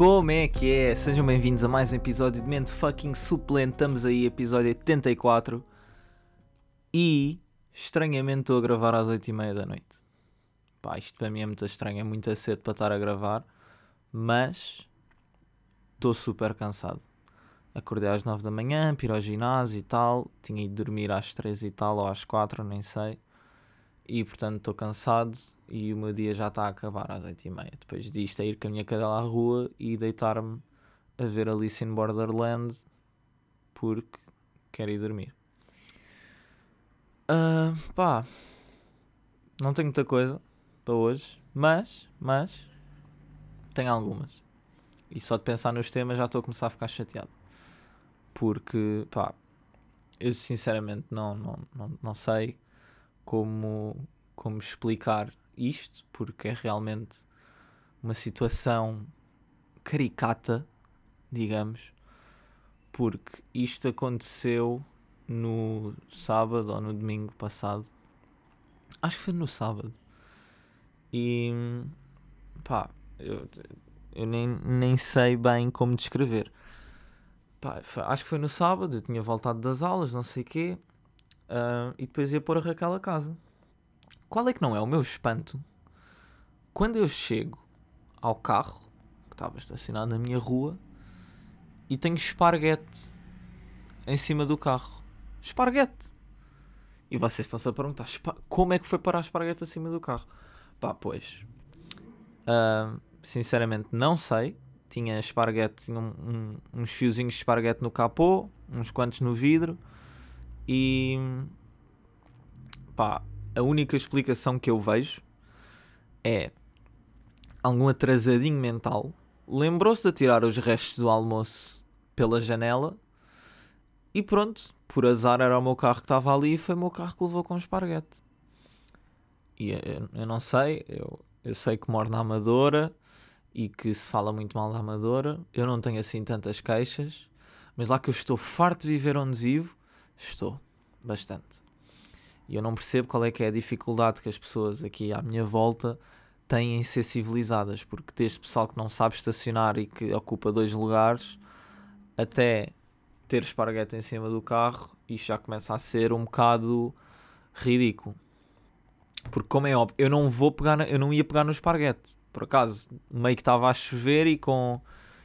Como é que é? Sejam bem-vindos a mais um episódio de Mente Fucking Suplente. Estamos aí, episódio 84. E estranhamente estou a gravar às 8h30 da noite. Pá, isto para mim é muito estranho, é muito cedo para estar a gravar. Mas estou super cansado. Acordei às 9 da manhã, ir ao ginásio e tal. Tinha ido dormir às 3 e tal, ou às 4, nem sei. E portanto estou cansado e o meu dia já está a acabar às 8h30. Depois disto é ir com a minha cadela à rua e deitar-me a ver Alice in Borderland porque quero ir dormir. Uh, pá, não tenho muita coisa para hoje, mas, mas, tenho algumas. E só de pensar nos temas já estou a começar a ficar chateado. Porque, pá, eu sinceramente não, não, não, não sei como, como explicar isto, porque é realmente uma situação caricata, digamos, porque isto aconteceu no sábado ou no domingo passado. Acho que foi no sábado. E pá, eu, eu nem, nem sei bem como descrever. Pá, acho que foi no sábado, eu tinha voltado das aulas, não sei o quê, uh, e depois ia pôr a Raquel a casa. Qual é que não é o meu espanto? Quando eu chego ao carro, que estava estacionado na minha rua, e tenho esparguete em cima do carro. Esparguete! E vocês estão-se a perguntar como é que foi parar esparguete acima do carro? Pá, pois. Uh, sinceramente, não sei tinha esparguete, tinha um, um, uns fiozinhos de esparguete no capô, uns quantos no vidro e pá, a única explicação que eu vejo é algum atrasadinho mental lembrou-se de tirar os restos do almoço pela janela e pronto, por azar era o meu carro que estava ali e foi o meu carro que levou com o esparguete. E eu, eu não sei, eu, eu sei que moro na Amadora, e que se fala muito mal da Amadora. Eu não tenho assim tantas queixas, mas lá que eu estou farto de viver onde vivo, estou bastante. E eu não percebo qual é que é a dificuldade que as pessoas aqui à minha volta têm em ser civilizadas, porque desde pessoal que não sabe estacionar e que ocupa dois lugares, até ter esparguete em cima do carro, isto já começa a ser um bocado ridículo. Porque como é óbvio, eu não vou pegar, eu não ia pegar no esparguete por acaso, meio que estava a chover e com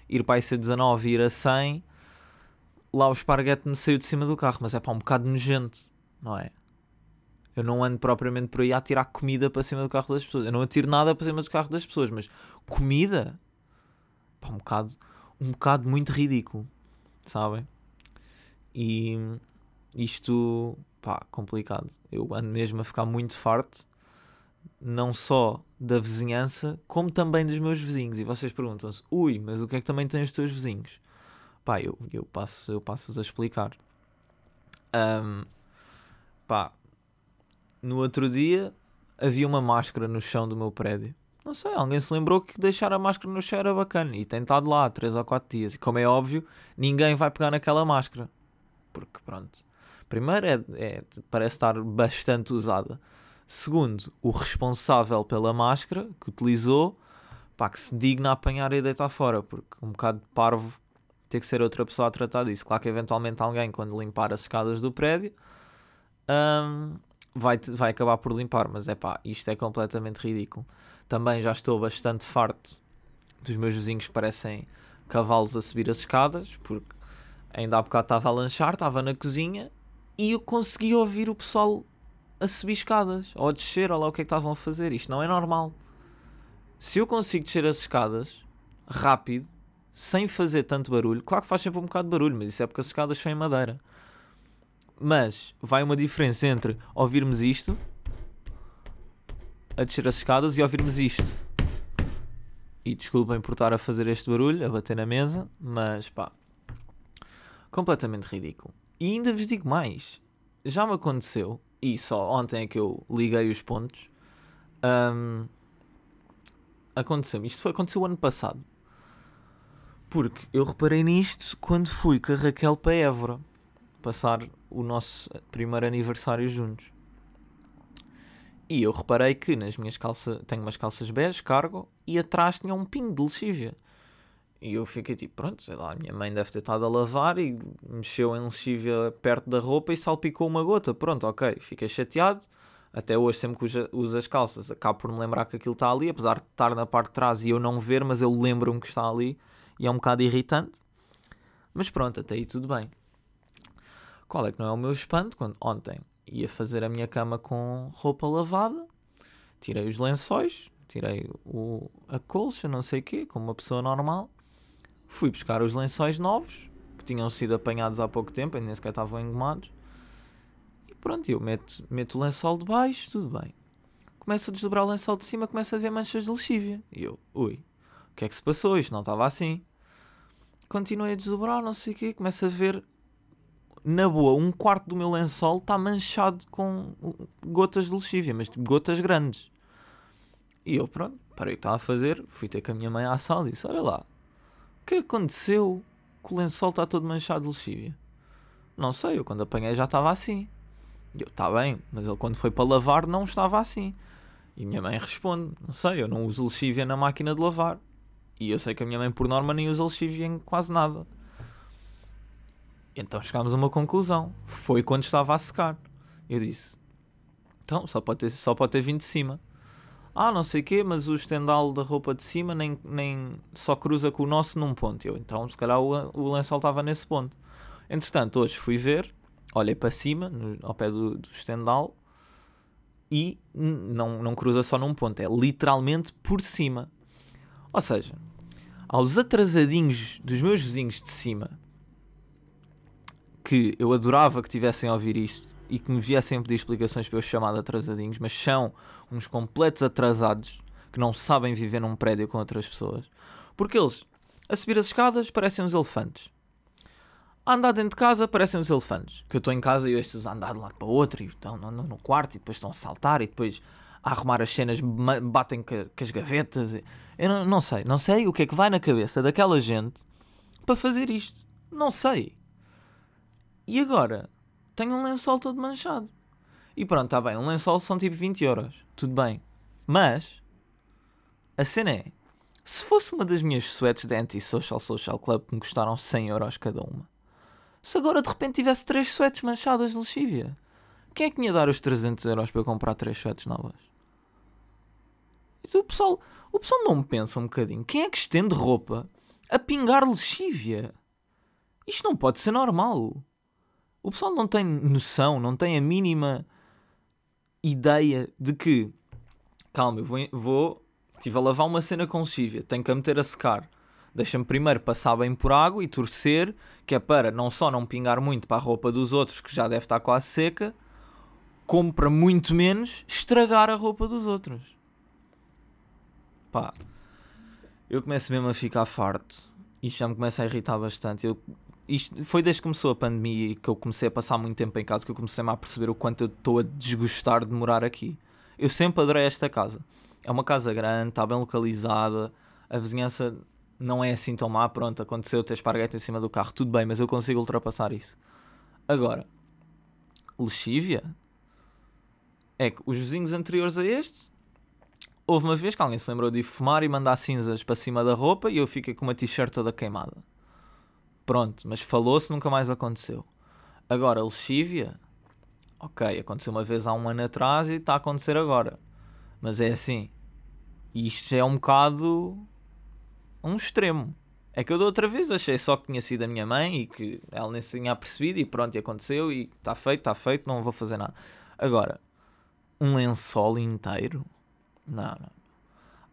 ir para a IC19 e ir a 100, lá o esparguete me saiu de cima do carro, mas é para um bocado nojento, não é? Eu não ando propriamente por aí a tirar comida para cima do carro das pessoas. Eu não atiro nada para cima do carro das pessoas, mas comida, pá, um bocado, um bocado muito ridículo, sabem? E isto, pá, complicado. Eu ando mesmo a ficar muito farto, não só da vizinhança, como também dos meus vizinhos. E vocês perguntam-se, ui, mas o que é que também têm os teus vizinhos? Pá, eu, eu passo eu passo-vos a explicar. Um, pá, no outro dia havia uma máscara no chão do meu prédio. Não sei, alguém se lembrou que deixar a máscara no chão era bacana e tem estado lá 3 ou 4 dias. E como é óbvio, ninguém vai pegar naquela máscara. Porque pronto. Primeiro é, é parece estar bastante usada. Segundo, o responsável pela máscara que utilizou, pá, que se digna a apanhar e deitar fora, porque um bocado de parvo ter que ser outra pessoa a tratar disso. Claro que eventualmente alguém, quando limpar as escadas do prédio, um, vai, vai acabar por limpar, mas é pá, isto é completamente ridículo. Também já estou bastante farto dos meus vizinhos que parecem cavalos a subir as escadas, porque ainda há bocado estava a lanchar, estava na cozinha e eu consegui ouvir o pessoal a subir escadas ou a descer, ou lá o que é que estavam a fazer. Isto não é normal. Se eu consigo descer as escadas rápido, sem fazer tanto barulho, claro que faz sempre um bocado de barulho, mas isso é porque as escadas são em madeira. Mas vai uma diferença entre ouvirmos isto a descer as escadas e ouvirmos isto. E desculpem por estar a fazer este barulho, a bater na mesa, mas pá, completamente ridículo. E ainda vos digo mais: já me aconteceu e só ontem é que eu liguei os pontos. Um, aconteceu Isto foi, aconteceu o ano passado. Porque eu reparei nisto quando fui com a Raquel para Évora passar o nosso primeiro aniversário juntos. E eu reparei que nas minhas calças tenho umas calças bege, cargo, e atrás tinha um pingo de lexívia. E eu fiquei tipo, pronto, sei lá, a minha mãe deve ter estado a lavar e mexeu em lexívia perto da roupa e salpicou uma gota. Pronto, ok, fiquei chateado. Até hoje, sempre que uso, as calças, acabo por me lembrar que aquilo está ali, apesar de estar na parte de trás e eu não ver, mas eu lembro-me que está ali e é um bocado irritante. Mas pronto, até aí tudo bem. Qual é que não é o meu espanto? Quando ontem ia fazer a minha cama com roupa lavada, tirei os lençóis, tirei o, a colcha, não sei o quê, como uma pessoa normal. Fui buscar os lençóis novos, que tinham sido apanhados há pouco tempo, ainda nem sequer estavam engomados. E pronto, eu meto, meto o lençol de baixo, tudo bem. Começo a desdobrar o lençol de cima, começo a ver manchas de lexívia. E eu, ui, o que é que se passou? Isto não estava assim. Continuei a desdobrar, não sei o quê, começo a ver na boa, um quarto do meu lençol está manchado com gotas de lexívia, mas tipo, gotas grandes. E eu, pronto, parei o que estava a fazer, fui ter com a minha mãe à sala e disse: Olha lá, o que aconteceu que o lençol está todo manchado de lexívia? Não sei, eu quando apanhei já estava assim. E eu, está bem, mas ele quando foi para lavar não estava assim. E minha mãe responde: Não sei, eu não uso lexívia na máquina de lavar. E eu sei que a minha mãe, por norma, nem usa lexívia em quase nada. Então chegámos a uma conclusão. Foi quando estava a secar. Eu disse: Então, só pode ter, só pode ter vindo de cima. Ah, não sei o quê, mas o estendal da roupa de cima nem, nem só cruza com o nosso num ponto. Eu, então, se calhar o, o lençol estava nesse ponto. Entretanto, hoje fui ver, olhei para cima, no, ao pé do, do estendal, e não, não cruza só num ponto, é literalmente por cima. Ou seja, aos atrasadinhos dos meus vizinhos de cima, que eu adorava que tivessem a ouvir isto e que me viessem pedir explicações para eu chamar de atrasadinhos, mas são uns completos atrasados que não sabem viver num prédio com outras pessoas. Porque eles, a subir as escadas, parecem uns elefantes. A andar dentro de casa, parecem uns elefantes. Que eu estou em casa e ouço-os a andar de um lado para o outro e estão no, quarto e depois estão a saltar e depois a arrumar as cenas, batem com, as gavetas. Eu não, não sei, não sei o que é que vai na cabeça daquela gente para fazer isto. Não sei. E agora? Tenho um lençol todo manchado. E pronto, está bem. Um lençol são tipo 20 euros. Tudo bem. Mas, a cena é: se fosse uma das minhas sweats da Anti-Social Social Club que me custaram 100 euros cada uma, se agora de repente tivesse 3 sweats manchadas de lexívia, quem é que me ia dar os 300 euros para eu comprar 3 sweats novas? O pessoal, o pessoal não pensa um bocadinho. Quem é que estende roupa a pingar lexívia? Isto não pode ser normal. O pessoal não tem noção, não tem a mínima ideia de que, calma, eu vou, vou estive a lavar uma cena com lexívia, tenho que a meter a secar. Deixa-me primeiro passar bem por água e torcer, que é para não só não pingar muito para a roupa dos outros, que já deve estar quase seca, como para muito menos estragar a roupa dos outros. Pá, eu começo mesmo a ficar farto. Isto já me começa a irritar bastante. Eu isto foi desde que começou a pandemia e que eu comecei a passar muito tempo em casa que eu comecei a perceber o quanto eu estou a desgostar de morar aqui. Eu sempre adorei esta casa. É uma casa grande, está bem localizada, a vizinhança não é assim tão má. Pronto, aconteceu ter esparguete em cima do carro, tudo bem, mas eu consigo ultrapassar isso. Agora, lexívia é que os vizinhos anteriores a este houve uma vez que alguém se lembrou de fumar e mandar cinzas para cima da roupa e eu fiquei com uma t-shirt toda queimada. Pronto, mas falou-se, nunca mais aconteceu. Agora, lexívia, ok, aconteceu uma vez há um ano atrás e está a acontecer agora. Mas é assim, isto é um bocado um extremo. É que eu da outra vez achei só que tinha sido a minha mãe e que ela nem se tinha percebido e pronto, e aconteceu e está feito, está feito, não vou fazer nada. Agora, um lençol inteiro? Não, não.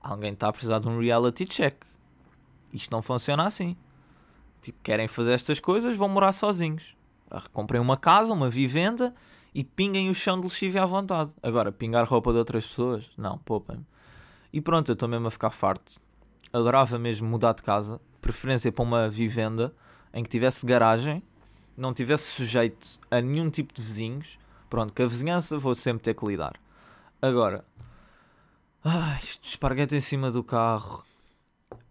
Alguém está a precisar de um reality check. Isto não funciona assim. Tipo, querem fazer estas coisas, vão morar sozinhos. Ah, comprem uma casa, uma vivenda e pinguem o chão de lexívia à vontade. Agora, pingar roupa de outras pessoas? Não, poupem-me. E pronto, eu estou mesmo a ficar farto. Adorava mesmo mudar de casa, preferência para uma vivenda em que tivesse garagem, não tivesse sujeito a nenhum tipo de vizinhos. Pronto, que a vizinhança vou sempre ter que lidar. Agora, ai, esparguete em cima do carro,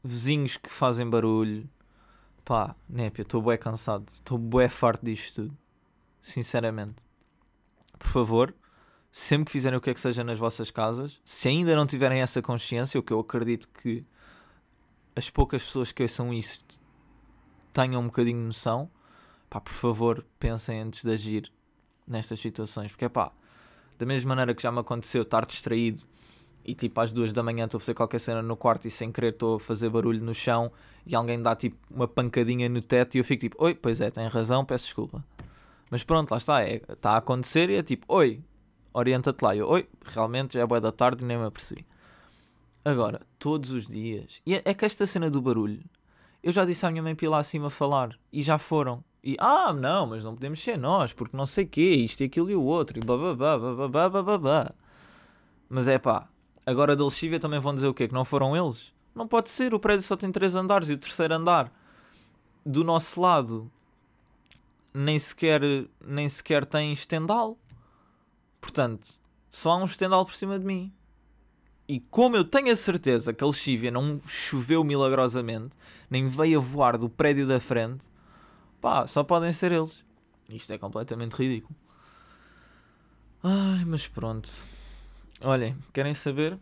vizinhos que fazem barulho, Pá, népia, estou bué cansado. Estou bué farto disto tudo. Sinceramente. Por favor, sempre que fizerem o que é que seja nas vossas casas, se ainda não tiverem essa consciência, o que eu acredito que as poucas pessoas que ouçam isto tenham um bocadinho de noção, pá, por favor, pensem antes de agir nestas situações, porque é pá, da mesma maneira que já me aconteceu estar distraído e tipo às duas da manhã estou a fazer qualquer cena no quarto e sem querer estou a fazer barulho no chão e alguém dá tipo uma pancadinha no teto e eu fico tipo, oi, pois é, tem razão, peço desculpa. Mas pronto, lá está, é, está a acontecer e é tipo, oi, orienta-te lá. Eu, oi, realmente já é boa da tarde e nem me apercebi. Agora, todos os dias. E é, é que esta cena do barulho, eu já disse à minha mãe para ir lá acima falar e já foram. E, ah, não, mas não podemos ser nós, porque não sei o quê, isto e aquilo e o outro, e bababá, bababá, bababá. Mas é pá, agora da lexívia também vão dizer o quê? Que não foram eles? Não pode ser, o prédio só tem três andares e o terceiro andar do nosso lado nem sequer, nem sequer tem estendal. Portanto, só há um estendal por cima de mim. E como eu tenho a certeza que a lexívia não choveu milagrosamente, nem veio a voar do prédio da frente, pá, só podem ser eles. Isto é completamente ridículo. Ai, mas pronto. Olhem, querem saber?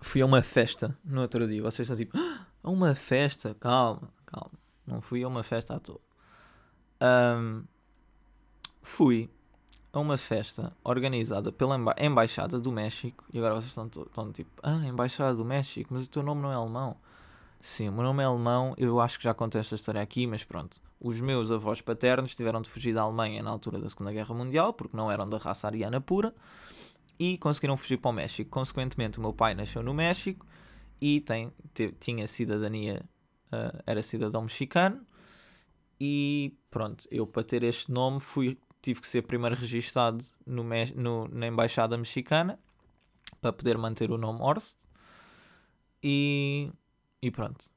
Fui a uma festa no outro dia. Vocês estão tipo, ah, a uma festa? Calma, calma. Não fui a uma festa à toa. Um, fui a uma festa organizada pela Emba Embaixada do México. E agora vocês estão, estão tipo, ah, Embaixada do México, mas o teu nome não é alemão. Sim, o meu nome é alemão, eu acho que já contei esta história aqui, mas pronto. Os meus avós paternos tiveram de fugir da Alemanha na altura da Segunda Guerra Mundial, porque não eram da raça ariana pura, e conseguiram fugir para o México. Consequentemente, o meu pai nasceu no México e tem, tinha cidadania, uh, era cidadão mexicano, e pronto, eu para ter este nome fui, tive que ser primeiro registado no, no, na Embaixada Mexicana para poder manter o nome Horst. E, e pronto.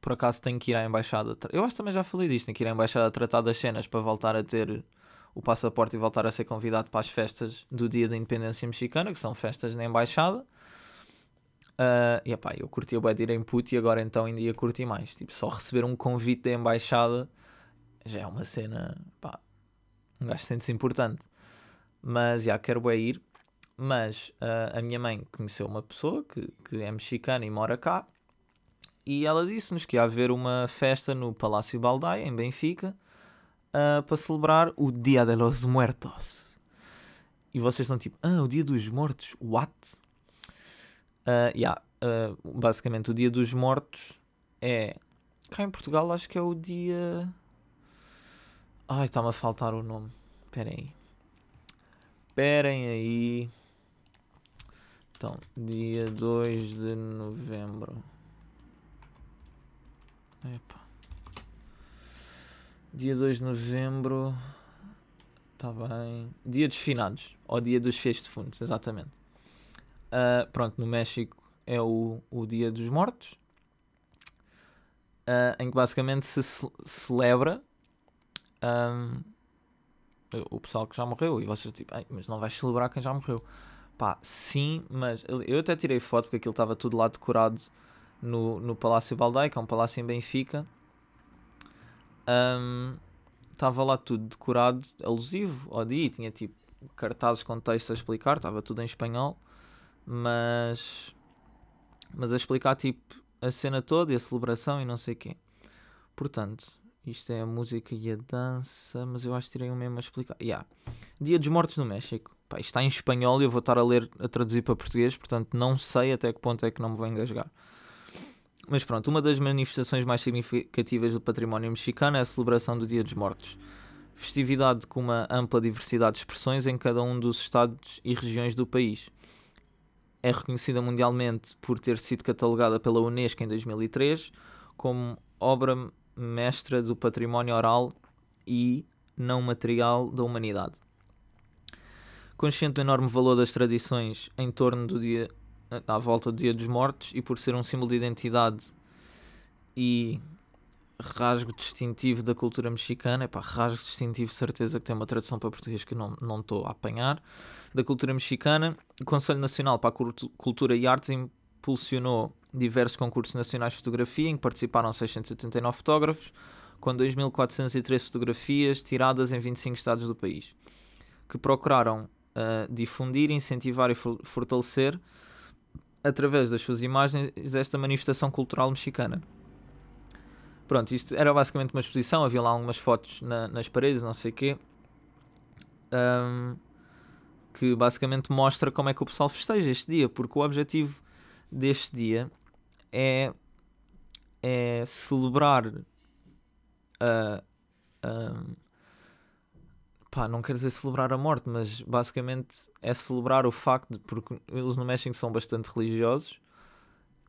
Por acaso tenho que ir à Embaixada. Eu acho que também já falei disto. Tenho que ir à Embaixada tratar das cenas para voltar a ter o passaporte e voltar a ser convidado para as festas do Dia da Independência Mexicana, que são festas na Embaixada. Uh, e epá, eu curti o de ir em put e agora então ainda ia curtir mais. Tipo, só receber um convite da embaixada já é uma cena, pá, um gajo sente-se importante. Mas, já, quero bué ir. Mas uh, a minha mãe conheceu uma pessoa que, que é mexicana e mora cá e ela disse-nos que ia haver uma festa no Palácio Baldaia, em Benfica, uh, para celebrar o Dia de los Muertos. E vocês estão tipo, ah, o Dia dos Mortos, what? Uh, yeah, uh, basicamente, o Dia dos Mortos é. Cá em Portugal, acho que é o dia. Ai, está-me a faltar o nome. Esperem aí. Esperem aí. Então, dia 2 de novembro. Epa. Dia 2 de novembro. Está bem. Dia dos finados. Ou dia dos feios de fundos, exatamente. Uh, pronto, no México é o, o Dia dos Mortos, uh, em que basicamente se celebra um, o pessoal que já morreu. E vocês tipo, mas não vais celebrar quem já morreu. Pá, sim, mas eu até tirei foto porque aquilo estava tudo lá decorado no, no Palácio Baldai, que é um palácio em Benfica. Estava um, lá tudo decorado, alusivo ao dia, tinha tipo cartazes com texto a explicar, estava tudo em espanhol mas mas a explicar tipo a cena toda e a celebração e não sei o quê. Portanto, isto é a música e a dança, mas eu acho que tirei um mesmo a explicar. Yeah. Dia dos Mortos no México. Pá, isto está em espanhol e eu vou estar a ler, a traduzir para português, portanto não sei até que ponto é que não me vou engasgar. Mas pronto, uma das manifestações mais significativas do património mexicano é a celebração do Dia dos Mortos. Festividade com uma ampla diversidade de expressões em cada um dos estados e regiões do país é reconhecida mundialmente por ter sido catalogada pela Unesco em 2003 como obra mestra do património oral e não material da humanidade. Consciente do enorme valor das tradições em torno do dia à volta do Dia dos Mortos e por ser um símbolo de identidade e rasgo distintivo da cultura mexicana, epá, rasgo distintivo, certeza que tem uma tradução para português que não não estou a apanhar, da cultura mexicana. O Conselho Nacional para a Cultura e Artes impulsionou diversos concursos nacionais de fotografia em que participaram 679 fotógrafos, com 2.403 fotografias tiradas em 25 estados do país, que procuraram uh, difundir, incentivar e fortalecer através das suas imagens, esta manifestação cultural mexicana. Pronto, isto era basicamente uma exposição, havia lá algumas fotos na, nas paredes, não sei o quê, um, que basicamente mostra como é que o pessoal festeja este dia, porque o objetivo deste dia é, é celebrar a. Uh, pá, não quero dizer celebrar a morte, mas basicamente é celebrar o facto de, porque eles no México são bastante religiosos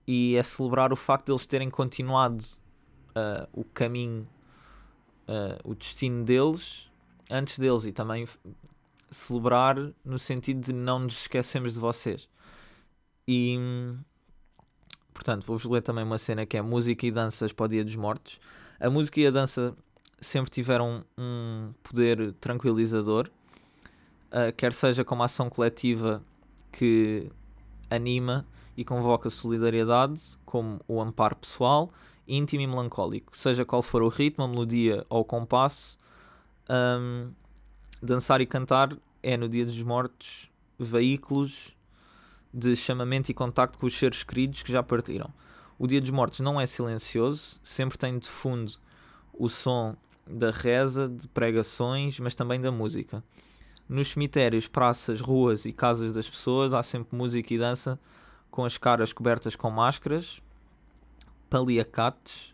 e é celebrar o facto de eles terem continuado uh, o caminho, uh, o destino deles antes deles e também celebrar no sentido de não nos esquecemos de vocês. E portanto, vou-vos ler também uma cena que é música e danças para o Dia dos Mortos. A música e a dança sempre tiveram um poder tranquilizador, uh, quer seja como ação coletiva que anima e convoca solidariedade, como o amparo pessoal, íntimo e melancólico, seja qual for o ritmo, a melodia ou o compasso. Um, dançar e cantar é no Dia dos Mortos veículos de chamamento e contacto com os seres queridos que já partiram. O Dia dos Mortos não é silencioso, sempre tem de fundo o som da reza, de pregações, mas também da música. Nos cemitérios, praças, ruas e casas das pessoas há sempre música e dança com as caras cobertas com máscaras, paliacates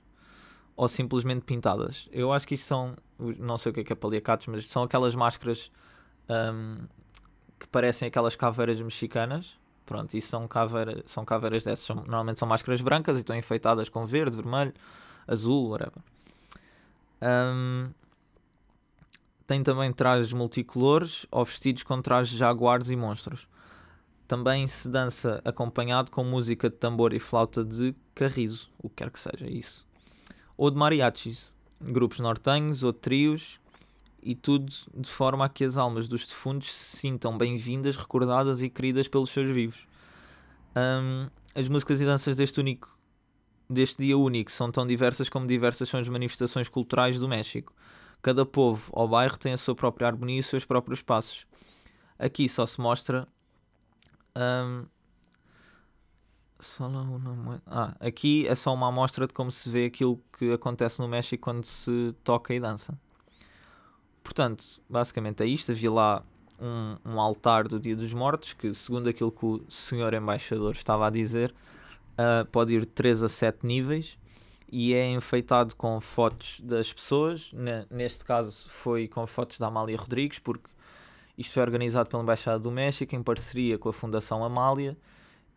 ou simplesmente pintadas. Eu acho que isto são, não sei o que é, que é paliacates, mas são aquelas máscaras um, que parecem aquelas caveiras mexicanas. Pronto, isso são, caveira, são caveiras dessas. Normalmente são máscaras brancas e estão enfeitadas com verde, vermelho, azul, whatever. Um, tem também trajes multicolores ou vestidos com trajes de jaguares e monstros. Também se dança acompanhado com música de tambor e flauta de carrizo, o que quer que seja isso. Ou de mariachis, grupos nortenhos ou trios, e tudo de forma a que as almas dos defuntos se sintam bem-vindas, recordadas e queridas pelos seus vivos. Um, as músicas e danças deste único deste dia único são tão diversas como diversas são as manifestações culturais do México. Cada povo ou bairro tem a sua própria harmonia e os seus próprios passos. Aqui só se mostra. Um, ah, aqui é só uma amostra de como se vê aquilo que acontece no México quando se toca e dança. Portanto, basicamente é isto. Havia lá um, um altar do Dia dos Mortos, que, segundo aquilo que o senhor embaixador estava a dizer, uh, pode ir de 3 a 7 níveis e é enfeitado com fotos das pessoas. Neste caso foi com fotos da Amália Rodrigues, porque isto foi organizado pela Embaixada do México em parceria com a Fundação Amália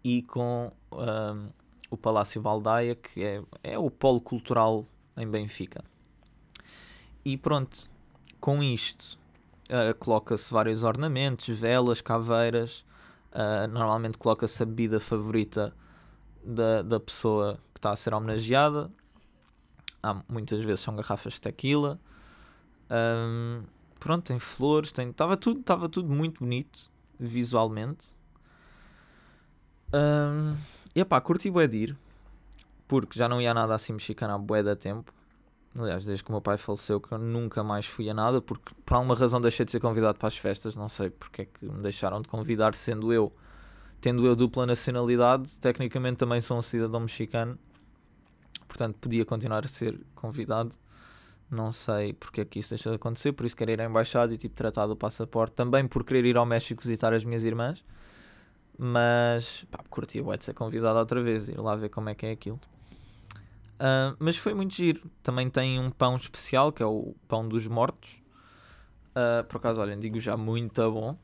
e com um, o Palácio Baldaia, que é, é o polo cultural em Benfica. E pronto, com isto uh, coloca-se vários ornamentos, velas, caveiras. Uh, normalmente coloca-se a bebida favorita da, da pessoa que está a ser homenageada. Há, muitas vezes são garrafas de tequila. Um, pronto, tem flores, tem. Estava tudo, estava tudo muito bonito visualmente. Um, e pá, curti bué de ir. Porque já não ia nada assim mexicano há bué da tempo. Aliás, desde que o meu pai faleceu, que eu nunca mais fui a nada, porque por alguma razão deixei de ser convidado para as festas. Não sei porque é que me deixaram de convidar, sendo eu tendo eu dupla nacionalidade, tecnicamente também sou um cidadão mexicano, portanto podia continuar a ser convidado. Não sei porque é que isso deixou de acontecer, por isso quero ir à embaixada e tipo tratar do passaporte, também por querer ir ao México visitar as minhas irmãs. Mas pá, curtia de ser convidado outra vez, ir lá ver como é que é aquilo. Uh, mas foi muito giro. Também tem um pão especial que é o pão dos mortos. Uh, por acaso, olhem, digo já muito bom.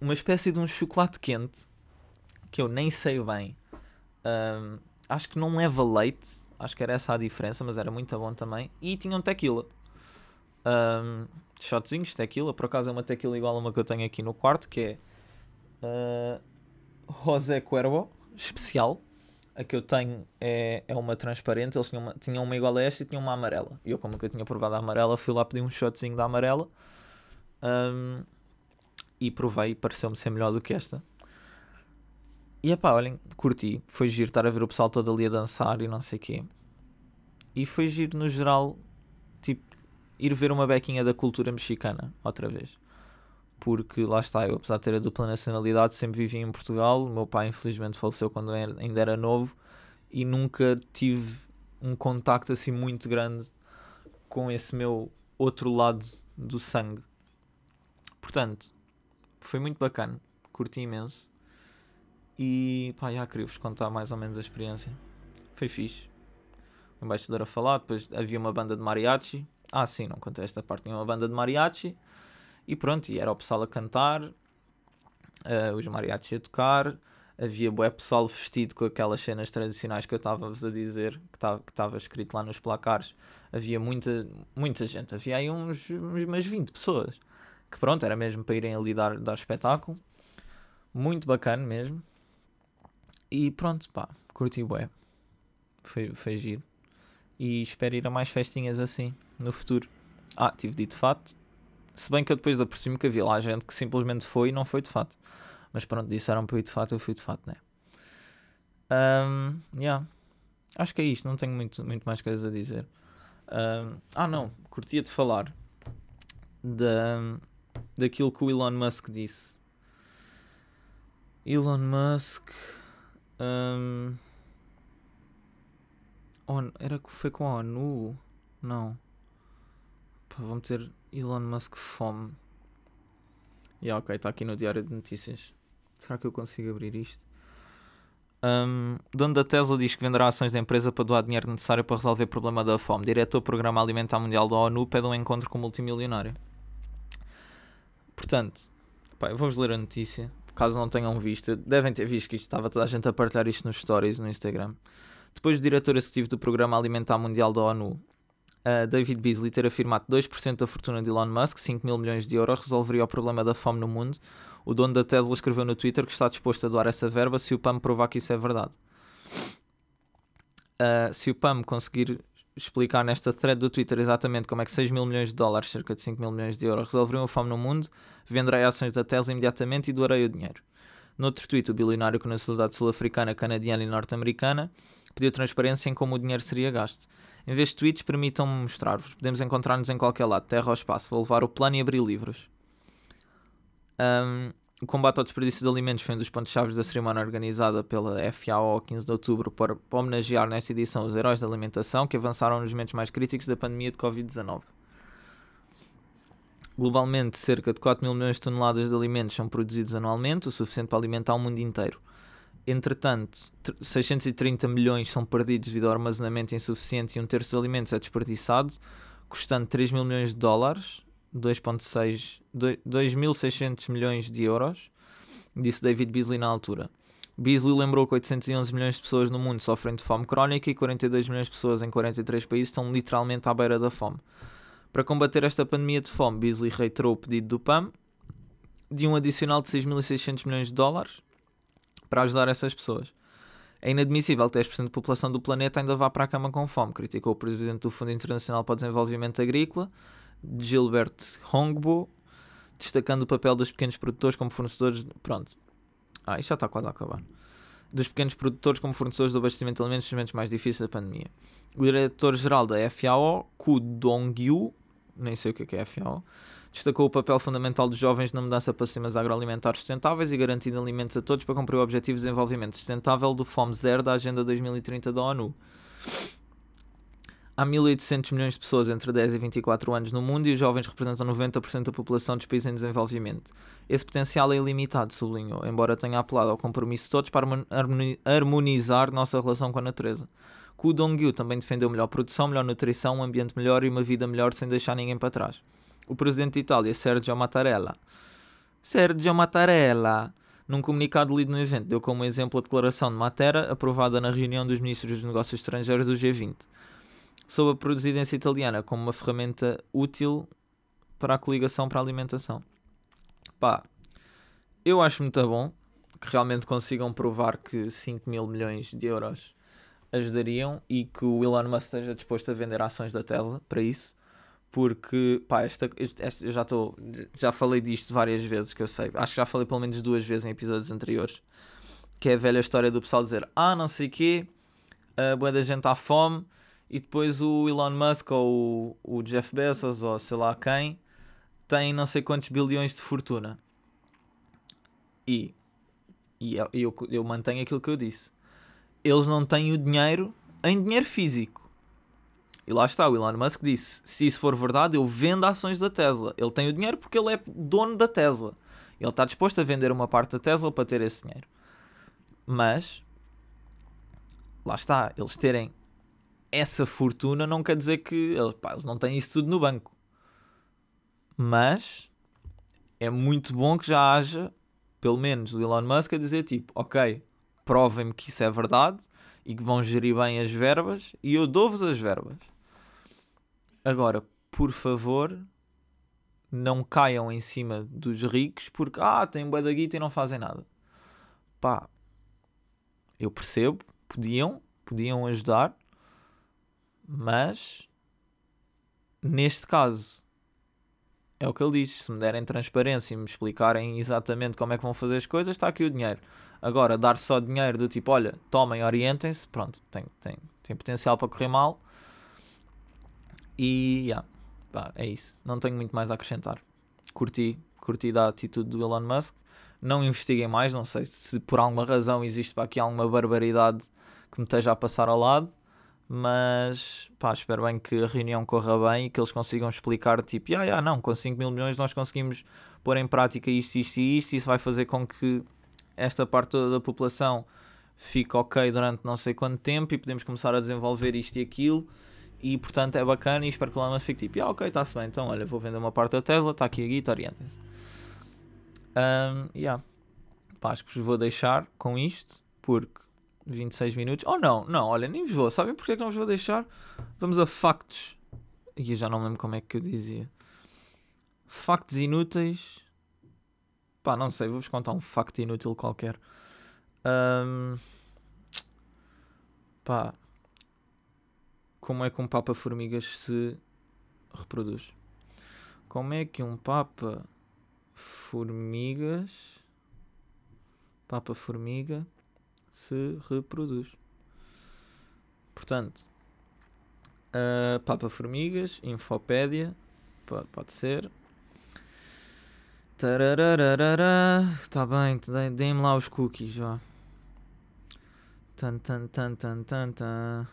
Uma espécie de um chocolate quente que eu nem sei bem. Um, acho que não leva leite, acho que era essa a diferença, mas era muito bom também. E tinha um tequila. Um, shotzinhos tequila, por acaso é uma tequila igual a uma que eu tenho aqui no quarto, que é uh, José Cuervo, especial. A que eu tenho é, é uma transparente, eles tinham uma, tinham uma igual a esta e tinham uma amarela. E eu, como que eu tinha provado a amarela, fui lá pedir um shotzinho da amarela. Um, e provei e pareceu-me ser melhor do que esta. E pá, olhem, curti. Foi giro estar a ver o pessoal todo ali a dançar e não sei o quê. E foi giro no geral, tipo, ir ver uma bequinha da cultura mexicana outra vez. porque lá está, eu apesar de ter a dupla nacionalidade, sempre vivi em Portugal. O meu pai, infelizmente, faleceu quando ainda era novo e nunca tive um contacto assim muito grande com esse meu outro lado do sangue. Portanto, foi muito bacana, curti imenso. E pá, já queria vos contar mais ou menos a experiência. Foi fixe. O embaixador a falar, depois havia uma banda de mariachi. Ah, sim, não contei esta parte. Tinha uma banda de mariachi e pronto, e era o pessoal a cantar, uh, os mariachis a tocar, havia bué pessoal vestido com aquelas cenas tradicionais que eu estava-vos a dizer, que estava escrito lá nos placares. Havia muita, muita gente, havia aí uns, uns, umas 20 pessoas, que pronto, era mesmo para irem ali dar, dar espetáculo. Muito bacana mesmo. E pronto, pá, curti bué. Foi, foi giro. E espero ir a mais festinhas assim no futuro. Ah, tive dito fato se bem que eu depois apercebi-me que havia lá gente que simplesmente foi e não foi de fato. Mas pronto, disseram para eu ir de fato, eu fui de fato, né? Um, yeah. Acho que é isto, não tenho muito, muito mais coisas a dizer. Um, ah, não, curtia de falar da, daquilo que o Elon Musk disse. Elon Musk. Um, era que foi com a ONU? Não. Pá, vou meter Elon Musk fome. E yeah, ok, está aqui no Diário de Notícias. Será que eu consigo abrir isto? Um, dono da Tesla diz que venderá ações da empresa para doar dinheiro necessário para resolver o problema da fome. Diretor do Programa Alimentar Mundial da ONU pede um encontro com o multimilionário. Portanto, vou-vos ler a notícia. Caso não tenham visto, devem ter visto que estava toda a gente a partilhar isto nos stories no Instagram. Depois do diretor executivo do Programa Alimentar Mundial da ONU, uh, David Beasley ter afirmado que 2% da fortuna de Elon Musk, 5 mil milhões de euros, resolveria o problema da fome no mundo, o dono da Tesla escreveu no Twitter que está disposto a doar essa verba se o PAM provar que isso é verdade. Uh, se o PAM conseguir explicar nesta thread do Twitter exatamente como é que 6 mil milhões de dólares, cerca de 5 mil milhões de euros, resolveriam a fome no mundo, venderei ações da Tesla imediatamente e doarei o dinheiro. Noutro tweet, o bilionário com nacionalidade sul-africana, canadiana e norte-americana pediu transparência em como o dinheiro seria gasto. Em vez de tweets, permitam-me mostrar-vos. Podemos encontrar-nos em qualquer lado, terra ou espaço. Vou levar o plano e abrir livros. Um, o combate ao desperdício de alimentos foi um dos pontos-chave da cerimónia organizada pela FAO 15 de outubro para, homenagear nesta edição os heróis da alimentação que avançaram nos momentos mais críticos da pandemia de Covid-19. Globalmente, cerca de 4 mil milhões de toneladas de alimentos são produzidos anualmente, o suficiente para alimentar o mundo inteiro. Entretanto, 630 milhões são perdidos devido ao armazenamento insuficiente e um terço dos alimentos é desperdiçado, custando 3 mil milhões de dólares, 2.6, 2.600 milhões de euros, disse David Beasley na altura. Beasley lembrou que 811 milhões de pessoas no mundo sofrem de fome crónica e 42 milhões de pessoas em 43 países estão literalmente à beira da fome. Para combater esta pandemia de fome, Beasley reiterou o pedido do PAM de um adicional de 6.600 milhões de dólares, para ajudar essas pessoas. É inadmissível que 10% da população do planeta ainda vá para a cama com fome, criticou o presidente do Fundo Internacional para o Desenvolvimento Agrícola, Gilbert Hongbo, destacando o papel dos pequenos produtores como fornecedores. Pronto. Ah, isto já está quase a acabar. Dos pequenos produtores como fornecedores de abastecimento de alimentos nos momentos mais difíceis da pandemia. O diretor-geral da FAO, Ku Dongyu, nem sei o que é, é FAO, Destacou o papel fundamental dos jovens na mudança para sistemas agroalimentares sustentáveis e garantindo alimentos a todos para cumprir o Objetivo de Desenvolvimento Sustentável do Fome Zero da Agenda 2030 da ONU. Há 1.800 milhões de pessoas entre 10 e 24 anos no mundo e os jovens representam 90% da população dos países em desenvolvimento. Esse potencial é ilimitado, sublinhou, embora tenha apelado ao compromisso de todos para harmonizar nossa relação com a natureza. Ku Dongyu também defendeu melhor produção, melhor nutrição, um ambiente melhor e uma vida melhor sem deixar ninguém para trás o presidente de Itália, Sergio Mattarella. Sergio Mattarella, num comunicado lido no evento, deu como exemplo a declaração de Matera, aprovada na reunião dos ministros dos negócios estrangeiros do G20, sobre a presidência italiana como uma ferramenta útil para a coligação para a alimentação. Pá, eu acho muito bom que realmente consigam provar que 5 mil milhões de euros ajudariam e que o Elon Musk esteja disposto a vender ações da Tesla para isso porque pá, esta, esta, eu já estou já falei disto várias vezes que eu sei, acho que já falei pelo menos duas vezes em episódios anteriores, que é a velha história do pessoal dizer ah não sei quê, a boa da gente à fome e depois o Elon Musk ou o, o Jeff Bezos ou sei lá quem têm não sei quantos bilhões de fortuna. E, e eu, eu, eu mantenho aquilo que eu disse. Eles não têm o dinheiro em dinheiro físico. E lá está, o Elon Musk disse: se isso for verdade, eu vendo ações da Tesla. Ele tem o dinheiro porque ele é dono da Tesla. Ele está disposto a vender uma parte da Tesla para ter esse dinheiro. Mas, lá está, eles terem essa fortuna não quer dizer que eles, pá, eles não têm isso tudo no banco. Mas é muito bom que já haja, pelo menos, o Elon Musk a dizer tipo, ok, provem-me que isso é verdade e que vão gerir bem as verbas e eu dou-vos as verbas. Agora, por favor, não caiam em cima dos ricos porque, ah, têm bué da guita e não fazem nada. Pá, eu percebo, podiam, podiam ajudar, mas neste caso é o que ele diz. Se me derem transparência e me explicarem exatamente como é que vão fazer as coisas, está aqui o dinheiro. Agora, dar só dinheiro do tipo, olha, tomem, orientem-se, pronto, tem, tem, tem potencial para correr mal. E yeah, pá, é isso. Não tenho muito mais a acrescentar. Curti, curti da atitude do Elon Musk. Não investiguem mais, não sei se por alguma razão existe para aqui alguma barbaridade que me esteja a passar ao lado. Mas pá, espero bem que a reunião corra bem e que eles consigam explicar, tipo, ah, yeah, não, com 5 mil milhões nós conseguimos pôr em prática isto, isto e isto, e isso vai fazer com que esta parte da população fique ok durante não sei quanto tempo e podemos começar a desenvolver isto e aquilo. E portanto é bacana e espero que o Elon fique tipo, ah, ok, está-se bem, então olha, vou vender uma parte da Tesla, está aqui a guita, orientem-se. Um, yeah. Pá, acho que vos vou deixar com isto, porque 26 minutos. Ou oh, não, não, olha, nem vos vou. Sabem porque é que não vos vou deixar? Vamos a factos. E eu já não lembro como é que eu dizia. Factos inúteis. Pá, não sei, vou-vos contar um facto inútil qualquer. Um, pá. Como é que um Papa Formigas se reproduz? Como é que um Papa Formigas. Papa Formiga se reproduz. Portanto, uh, Papa Formigas, Infopédia, pode, pode ser. Está bem, deem-me lá os cookies já. Tan, tan, tan, tan, tan, tan.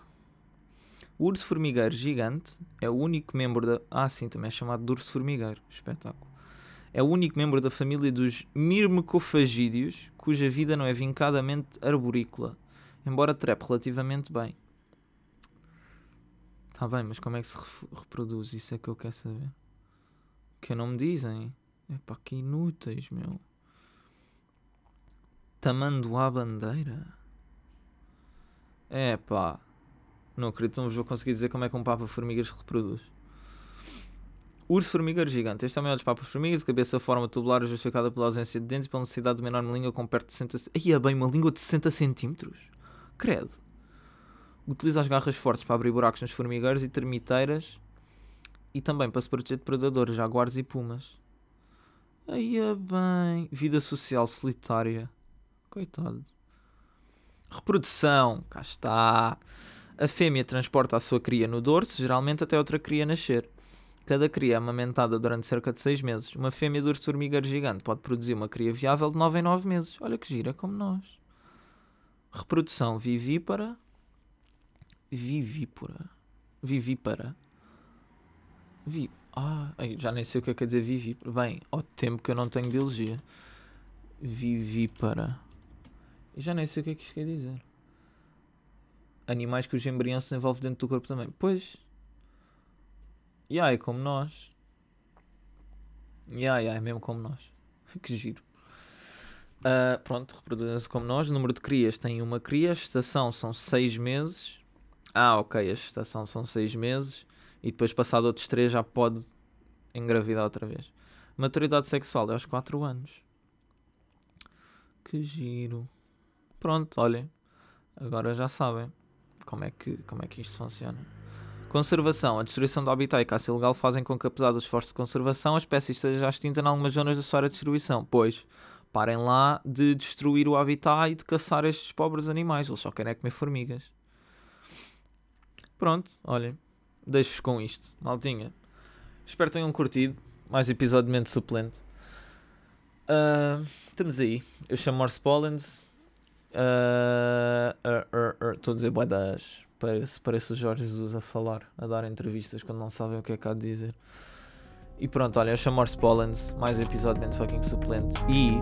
O urso formigueiro gigante é o único membro da. Ah, sim, também é chamado de urso formigueiro. Espetáculo é o único membro da família dos mirmecofagídeos cuja vida não é vincadamente arborícola, embora trepe relativamente bem. Está bem, mas como é que se reproduz? Isso é que eu quero saber. Que não me dizem. É pá, que inúteis, meu. Tamando a bandeira? É pá. Não acredito, não vos vou conseguir dizer como é que um Papa Formigas se reproduz. Urso formigueiro gigante. Este é o maior dos papas formigas, de cabeça forma tubular justificada pela ausência de dentes e pela necessidade de uma enorme língua com perto de 60 Aí é bem uma língua de 60 centímetros. Credo. Utiliza as garras fortes para abrir buracos nos formigueiros e termiteiras e também para se proteger de predadores, jaguares e pumas. Aí é bem. Vida social solitária. Coitado. Reprodução. Cá está. A fêmea transporta a sua cria no dorso, geralmente até outra cria nascer. Cada cria amamentada durante cerca de 6 meses. Uma fêmea de urso formigueiro gigante pode produzir uma cria viável de 9 em 9 meses. Olha que gira, como nós. Reprodução vivípara. Vivípara. Vivípara. Vi... Ah, já nem sei o que é que quer dizer vivípara. Bem, ao tempo que eu não tenho biologia. Vivípara. Já nem sei o que é que isto quer dizer. Animais cujo embrião se envolve dentro do corpo também. Pois, yeah, é como nós. Yeah, yeah, é mesmo como nós. que giro. Uh, pronto, reproduzem-se como nós. O número de crias tem uma cria. A estação são 6 meses. Ah, ok. A estação são 6 meses. E depois, passado outros 3, já pode engravidar outra vez. Maturidade sexual é aos 4 anos. Que giro. Pronto, olhem. Agora já sabem como é que, como é que isto funciona. Conservação. A destruição do habitat e caça ilegal fazem com que, apesar dos esforços de conservação, a espécie esteja extinta em algumas zonas da sua área de distribuição. Pois, parem lá de destruir o habitat e de caçar estes pobres animais. Eles só querem é comer formigas. Pronto, olhem. Deixo-vos com isto. Maltinha. Espero tenham curtido. mais episódio de mente suplente. Uh, estamos aí. Eu chamo Morse Pollens. Estou uh, uh, a dizer boedas. Parece, parece o Jorge Jesus a falar, a dar entrevistas quando não sabem o que é que há de dizer. E pronto, olha, eu chamo Morse Pollens. Mais um episódio de fucking suplente. E,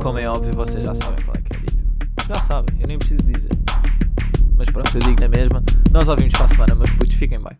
como é óbvio, vocês já sabem qual é que é a dica. Já sabem, eu nem preciso dizer. Mas pronto, eu digo na mesma. Nós ouvimos para a semana, meus putos, fiquem bem.